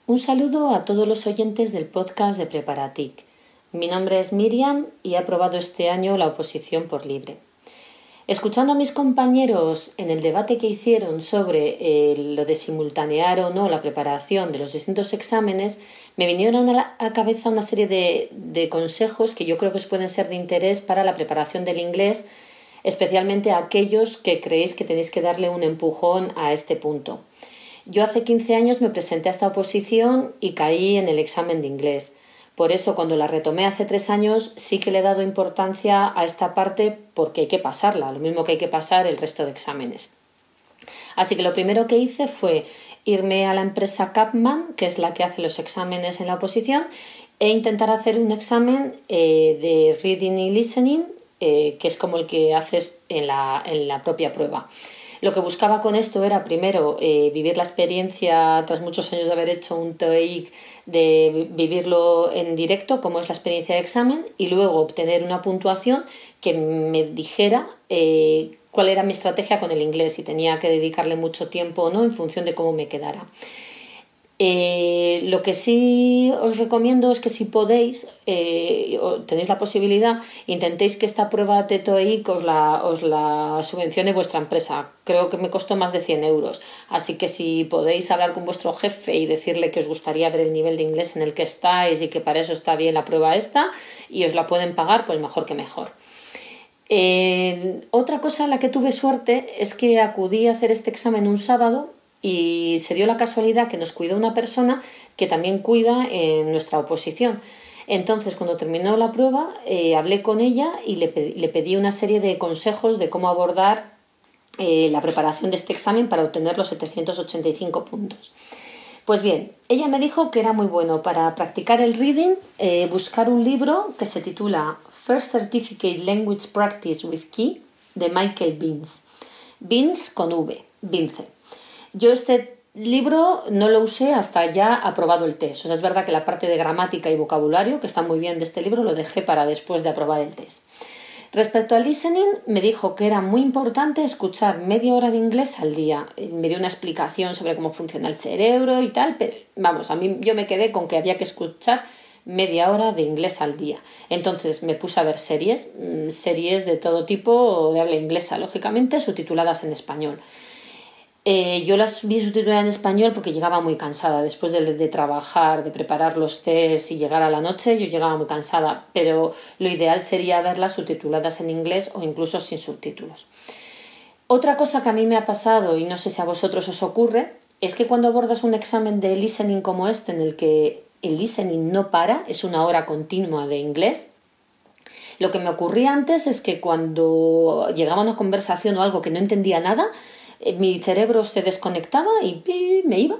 Un saludo a todos los oyentes del podcast de Preparatic. Mi nombre es Miriam y he aprobado este año la oposición por libre. Escuchando a mis compañeros en el debate que hicieron sobre eh, lo de simultanear o no la preparación de los distintos exámenes, me vinieron a la cabeza una serie de, de consejos que yo creo que pueden ser de interés para la preparación del inglés, especialmente a aquellos que creéis que tenéis que darle un empujón a este punto. Yo hace 15 años me presenté a esta oposición y caí en el examen de inglés. Por eso, cuando la retomé hace tres años, sí que le he dado importancia a esta parte porque hay que pasarla, lo mismo que hay que pasar el resto de exámenes. Así que lo primero que hice fue irme a la empresa Capman, que es la que hace los exámenes en la oposición, e intentar hacer un examen eh, de reading y listening, eh, que es como el que haces en la, en la propia prueba. Lo que buscaba con esto era primero eh, vivir la experiencia, tras muchos años de haber hecho un TOEIC, de vivirlo en directo, como es la experiencia de examen, y luego obtener una puntuación que me dijera eh, cuál era mi estrategia con el inglés, si tenía que dedicarle mucho tiempo o no, en función de cómo me quedara. Eh, lo que sí os recomiendo es que si podéis, eh, o tenéis la posibilidad, intentéis que esta prueba de TOEIC os la, os la subvencione vuestra empresa. Creo que me costó más de 100 euros. Así que si podéis hablar con vuestro jefe y decirle que os gustaría ver el nivel de inglés en el que estáis y que para eso está bien la prueba esta y os la pueden pagar, pues mejor que mejor. Eh, otra cosa en la que tuve suerte es que acudí a hacer este examen un sábado y se dio la casualidad que nos cuidó una persona que también cuida en nuestra oposición. Entonces, cuando terminó la prueba, eh, hablé con ella y le pedí, una serie de consejos de cómo abordar eh, la preparación de este examen para obtener los 785 puntos. Pues bien, ella me dijo que era muy bueno para practicar el reading eh, buscar un libro que se titula First Certificate Language Practice with Key de Michael Binz. Binz con V, Bince. Yo este libro no lo usé hasta ya aprobado el test. O sea, es verdad que la parte de gramática y vocabulario, que está muy bien de este libro, lo dejé para después de aprobar el test. Respecto al listening, me dijo que era muy importante escuchar media hora de inglés al día. Me dio una explicación sobre cómo funciona el cerebro y tal, pero vamos, a mí yo me quedé con que había que escuchar media hora de inglés al día. Entonces me puse a ver series, mm, series de todo tipo, de habla inglesa, lógicamente, subtituladas en español. Eh, yo las vi subtituladas en español porque llegaba muy cansada. Después de, trabajar, de preparar los test y llegar a la noche, yo llegaba muy cansada. Pero lo ideal sería verlas subtituladas en inglés o incluso sin subtítulos. Otra cosa que a mí me ha pasado, y no sé si a vosotros os ocurre, es que cuando abordas un examen de listening como este, en el que el listening no para, es una hora continua de inglés, lo que me ocurría antes es que cuando llegaba una conversación o algo que no entendía nada, mi cerebro se desconectaba y me iba.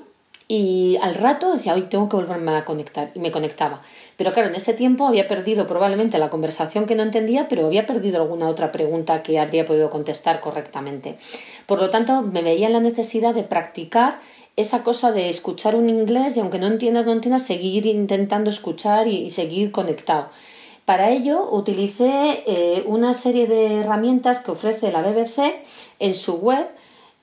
Y al rato decía, hoy tengo que volverme a conectar. Y me conectaba. Pero claro, en ese tiempo había perdido probablemente la conversación que no entendía, pero había perdido alguna otra pregunta que habría podido contestar correctamente. Por lo tanto, me veía en la necesidad de practicar esa cosa de escuchar un inglés y aunque no entiendas, no entiendas, seguir intentando escuchar y, seguir conectado. Para ello utilicé eh, una serie de herramientas que ofrece la BBC en su web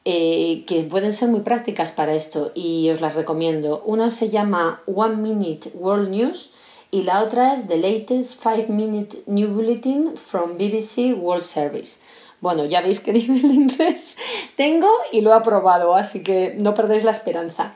eh, que pueden ser muy prácticas para esto y os las recomiendo. Una se llama One Minute World News y la otra es The Latest 5 Minute New Bulletin from BBC World Service. Bueno, ya veis qué [LAUGHS] nivel inglés tengo y lo he aprobado, así que no perdéis la esperanza.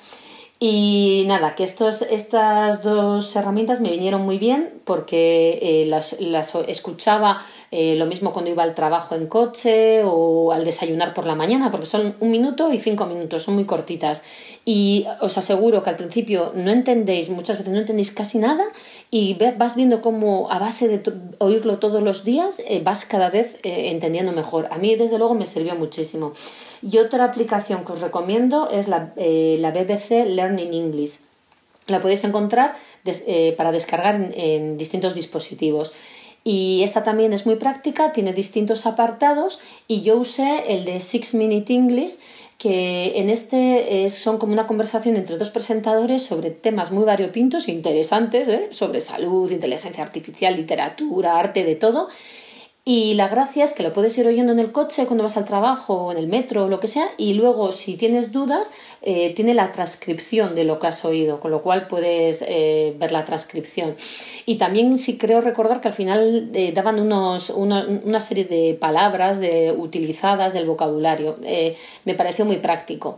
Y nada, que estos, estas dos herramientas me vinieron muy bien porque eh, las, las, escuchaba eh, lo mismo cuando iba al trabajo en coche o al desayunar por la mañana, porque son un minuto y cinco minutos, son muy cortitas. Y os aseguro que al principio no entendéis, muchas veces no entendéis casi nada y vas viendo cómo a base de oírlo todos los días eh, vas cada vez entendiendo mejor. A mí desde luego me sirvió muchísimo. Y otra aplicación que os recomiendo es la, eh, BBC Learning English. La podéis encontrar eh, para descargar en, distintos dispositivos. Y esta también es muy práctica, tiene distintos apartados y yo usé el de Six Minute English que en este son como una conversación entre dos presentadores sobre temas muy variopintos e interesantes, ¿eh? sobre salud, inteligencia artificial, literatura, arte, de todo. Y la gracia es que lo puedes ir oyendo en el coche cuando vas al trabajo o en el metro o lo que sea y luego si tienes dudas eh, tiene la transcripción de lo que has oído, con lo cual puedes eh, ver la transcripción. Y también sí creo recordar que al final eh, daban unos, una, serie de palabras de, utilizadas del vocabulario. me pareció muy práctico.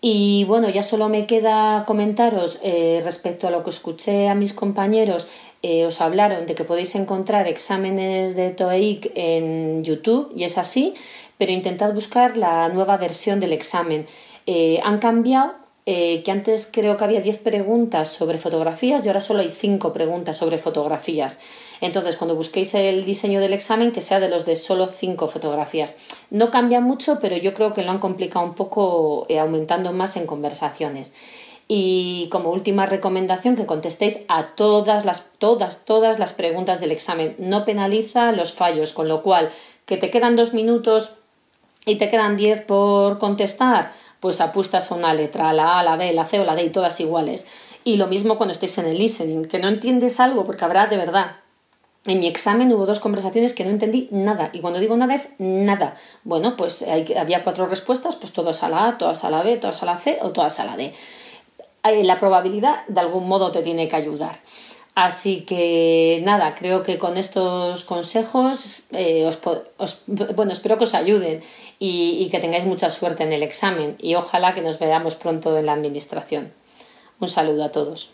Y bueno, ya solo me queda comentaros respecto a lo que escuché a mis compañeros eh, os hablaron de que podéis encontrar exámenes de TOEIC en YouTube y es así, pero intentad buscar la nueva versión del examen. Eh, han cambiado, eh, que antes creo que había 10 preguntas sobre fotografías y ahora solo hay 5 preguntas sobre fotografías. Entonces, cuando busquéis el diseño del examen, que sea de los de solo 5 fotografías. No cambia mucho, pero yo creo que lo han complicado un poco aumentando más en conversaciones. Y como última recomendación, que contestéis a todas las, todas, todas las preguntas del examen. No penaliza los fallos, con lo cual, que te quedan dos minutos y te quedan diez por contestar, pues apuestas una letra, la A, la B, la C o la D y todas iguales. Y lo mismo cuando estéis en el listening, que no entiendes algo, porque habrá de verdad. En mi examen hubo dos conversaciones que no entendí nada. Y cuando digo nada es nada. Bueno, pues había cuatro respuestas, pues todas a la A, todas a la B, todas a la C o todas a la D. Eh, la probabilidad de algún modo te tiene que ayudar. Así que nada, creo que con estos consejos eh, os, bueno, espero que os ayuden y, y, que tengáis mucha suerte en el examen y ojalá que nos veamos pronto en la administración. Un saludo a todos.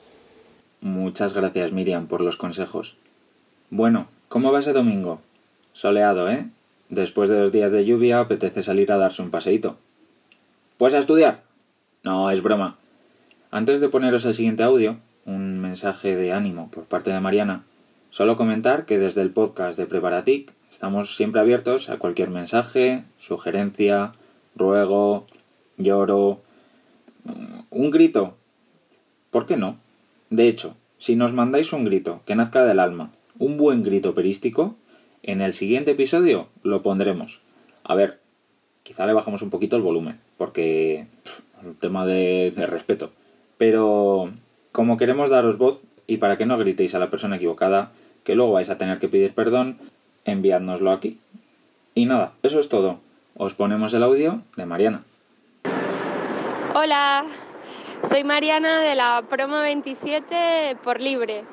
Muchas gracias Miriam por los consejos. Bueno, ¿cómo va ese domingo? Soleado, ¿eh? Después de dos días de lluvia apetece salir a darse un paseíto. ¿Pues a estudiar? No, es broma. Antes de poneros el siguiente audio, un mensaje de ánimo por parte de Mariana, solo comentar que desde el podcast de Preparatic estamos siempre abiertos a cualquier mensaje, sugerencia, ruego, lloro, mm, un grito. ¿Por qué no? De hecho, si nos mandáis un grito que nazca del alma, un buen grito perístico, en el siguiente episodio lo pondremos. A ver, quizá le bajamos un poquito el volumen, porque es un tema de, de respeto. Pero como queremos daros voz y para que no gritéis a la persona equivocada, que luego vais a tener que pedir perdón, enviádnoslo aquí. Y nada, eso es todo. Os ponemos el audio de Mariana. Hola, soy Mariana de la promo 27 por libre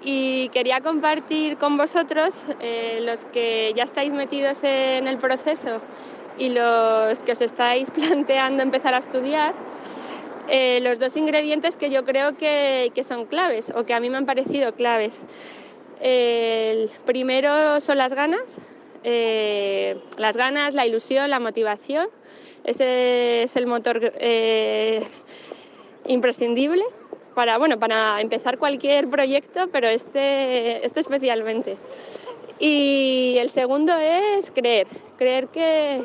y quería compartir con vosotros, eh, los que ya estáis metidos en el proceso y los que os estáis [LAUGHS] planteando empezar a estudiar, eh, los dos ingredientes que yo creo que, son claves o que a mí me han parecido claves. el primero son las ganas, eh, las ganas, la ilusión, la motivación. Ese es el motor eh, imprescindible para, bueno, para empezar cualquier proyecto, pero este, este especialmente. Y el segundo es creer, creer que,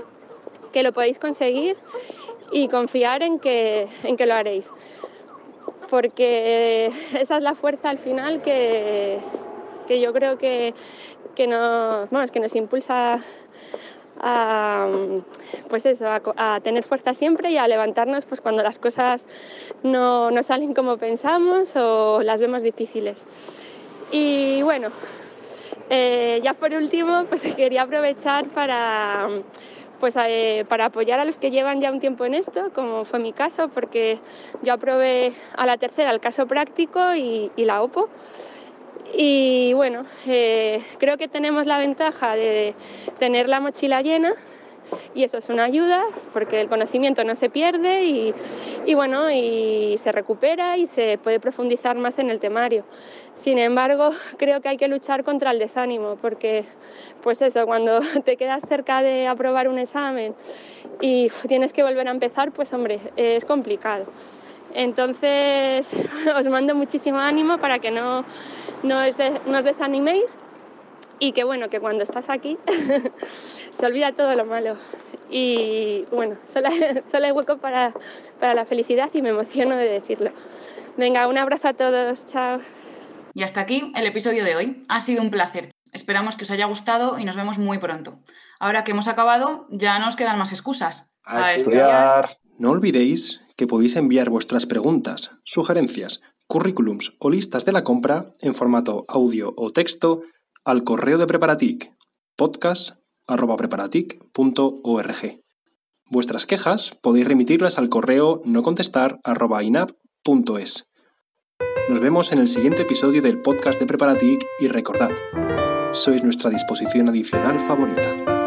que lo podéis conseguir y confiar en que, en que lo haréis. Porque esa es la fuerza al final que, que yo creo que, que, nos, bueno, que nos impulsa a, pues eso, a, tener fuerza siempre y a levantarnos pues, cuando las cosas no, no salen como pensamos o las vemos difíciles. Y bueno, eh, ya por último, pues [LAUGHS] quería aprovechar para pues eh, para apoyar a los que llevan ya un tiempo en esto, como fue mi caso, porque yo aprobé a la tercera el caso práctico y, la OPO. Y bueno, eh, creo que tenemos la ventaja de tener la mochila llena y eso es una ayuda porque el conocimiento no se pierde y, bueno, y se recupera y se puede profundizar más en el temario. Sin embargo, [LAUGHS] creo que hay que luchar contra el desánimo porque pues eso, cuando [LAUGHS] te quedas cerca de aprobar un examen y [LAUGHS] tienes que volver a empezar, pues hombre, es complicado. Entonces, os mando muchísimo ánimo para que no, no, no os desaniméis y que bueno, que cuando estás aquí se olvida todo lo malo. Y bueno, [LAUGHS] solo, solo hay hueco para, para la felicidad y me emociono de decirlo. Venga, un abrazo a todos, chao. Y hasta aquí el episodio de hoy. Ha sido un placer. Esperamos que os haya gustado y nos vemos muy pronto. Ahora que hemos acabado, ya nos quedan más excusas. A, estudiar. No olvidéis que podéis enviar vuestras preguntas, sugerencias, currículums o listas de la compra en formato audio o texto al correo de Preparatic, podcast.preparatic.org. Vuestras quejas podéis remitirlas al correo no contestar.inap.es. Nos vemos en el siguiente episodio del podcast de Preparatic y recordad, sois nuestra disposición adicional favorita.